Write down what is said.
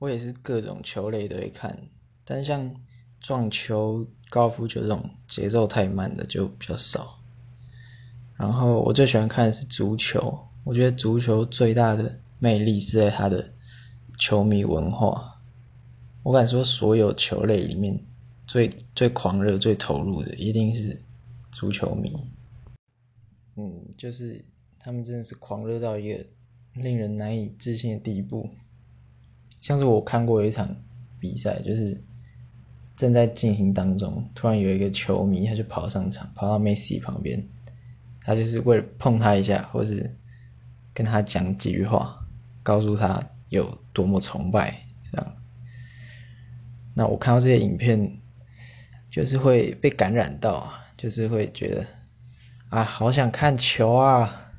我也是各种球类都会看，但像撞球、高尔夫球这种节奏太慢的就比较少。然后我最喜欢看的是足球，我觉得足球最大的魅力是在它的球迷文化。我敢说，所有球类里面最最狂热、最投入的一定是足球迷。嗯，就是他们真的是狂热到一个令人难以置信的地步。像是我看过一场比赛，就是正在进行当中，突然有一个球迷，他就跑上场，跑到梅西旁边，他就是为了碰他一下，或是跟他讲几句话，告诉他有多么崇拜这样。那我看到这些影片，就是会被感染到，就是会觉得啊，好想看球啊！